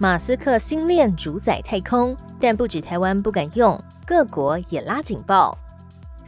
马斯克星链主宰太空，但不止台湾不敢用，各国也拉警报。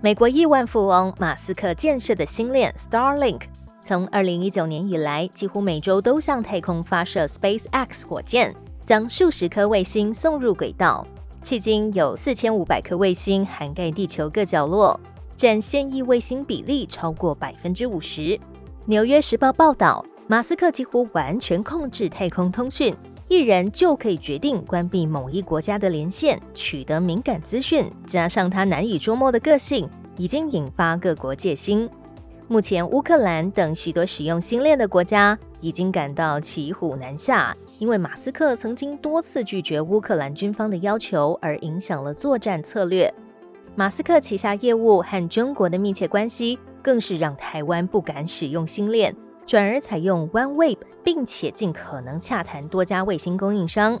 美国亿万富翁马斯克建设的星链 Starlink，从二零一九年以来，几乎每周都向太空发射 SpaceX 火箭，将数十颗卫星送入轨道。迄今有四千五百颗卫星涵盖地球各角落，占现役卫星比例超过百分之五十。纽约时报报道。马斯克几乎完全控制太空通讯，一人就可以决定关闭某一国家的连线，取得敏感资讯。加上他难以捉摸的个性，已经引发各国戒心。目前，乌克兰等许多使用星链的国家已经感到骑虎难下，因为马斯克曾经多次拒绝乌克兰军方的要求，而影响了作战策略。马斯克旗下业务和中国的密切关系，更是让台湾不敢使用星链。转而采用 OneWeb，并且尽可能洽谈多家卫星供应商。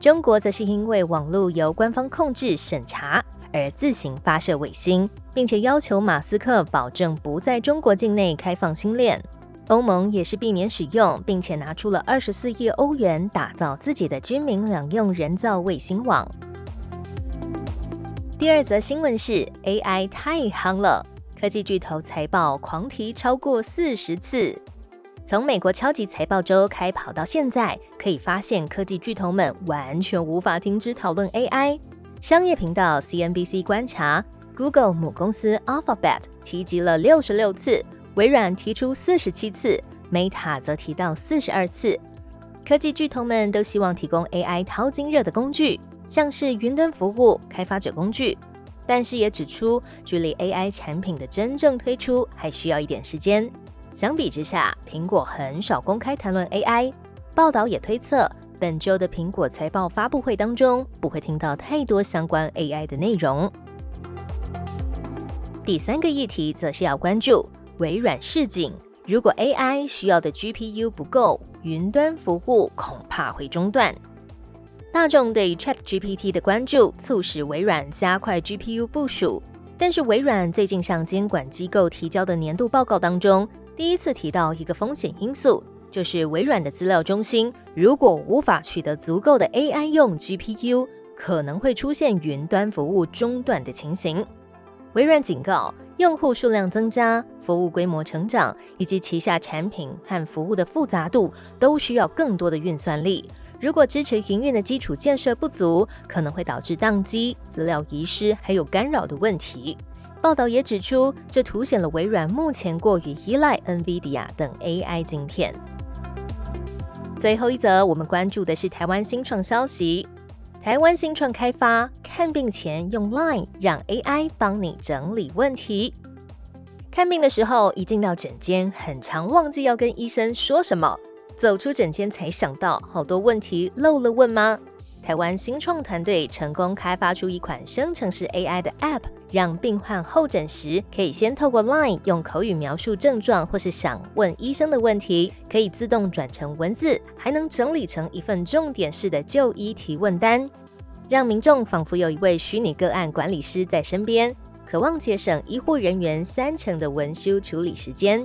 中国则是因为网络由官方控制审查而自行发射卫星，并且要求马斯克保证不在中国境内开放星链。欧盟也是避免使用，并且拿出了二十四亿欧元打造自己的军民两用人造卫星网。第二则新闻是 AI 太夯了，科技巨头财报狂提超过四十次。从美国超级财报周开跑到现在，可以发现科技巨头们完全无法停止讨论 AI。商业频道 CNBC 观察，Google 母公司 Alphabet 提及了六十六次，微软提出四十七次，Meta 则提到四十二次。科技巨头们都希望提供 AI 淘金热的工具，像是云端服务、开发者工具，但是也指出，距离 AI 产品的真正推出还需要一点时间。相比之下，苹果很少公开谈论 AI。报道也推测，本周的苹果财报发布会当中不会听到太多相关 AI 的内容。第三个议题则是要关注微软示警：如果 AI 需要的 GPU 不够，云端服务恐怕会中断。大众对 ChatGPT 的关注促使微软加快 GPU 部署，但是微软最近向监管机构提交的年度报告当中。第一次提到一个风险因素，就是微软的资料中心如果无法取得足够的 AI 用 GPU，可能会出现云端服务中断的情形。微软警告，用户数量增加、服务规模成长以及旗下产品和服务的复杂度，都需要更多的运算力。如果支持营运的基础建设不足，可能会导致宕机、资料遗失还有干扰的问题。报道也指出，这凸显了微软目前过于依赖 NVIDIA 等 AI 晶片。最后一则，我们关注的是台湾新创消息。台湾新创开发看病前用 Line 让 AI 帮你整理问题。看病的时候一进到诊间，很常忘记要跟医生说什么，走出诊间才想到好多问题漏了问吗？台湾新创团队成功开发出一款生成式 AI 的 App，让病患候诊时可以先透过 Line 用口语描述症状，或是想问医生的问题，可以自动转成文字，还能整理成一份重点式的就医提问单，让民众仿佛有一位虚拟个案管理师在身边，渴望节省医护人员三成的文书处理时间。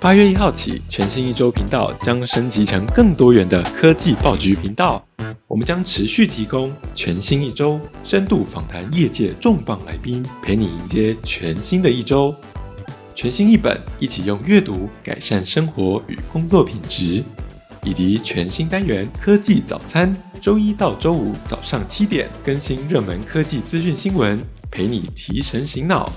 八月一号起，全新一周频道将升级成更多元的科技爆局频道。我们将持续提供全新一周深度访谈业界重磅来宾，陪你迎接全新的一周。全新一本，一起用阅读改善生活与工作品质，以及全新单元科技早餐，周一到周五早上七点更新热门科技资讯新闻，陪你提神醒脑。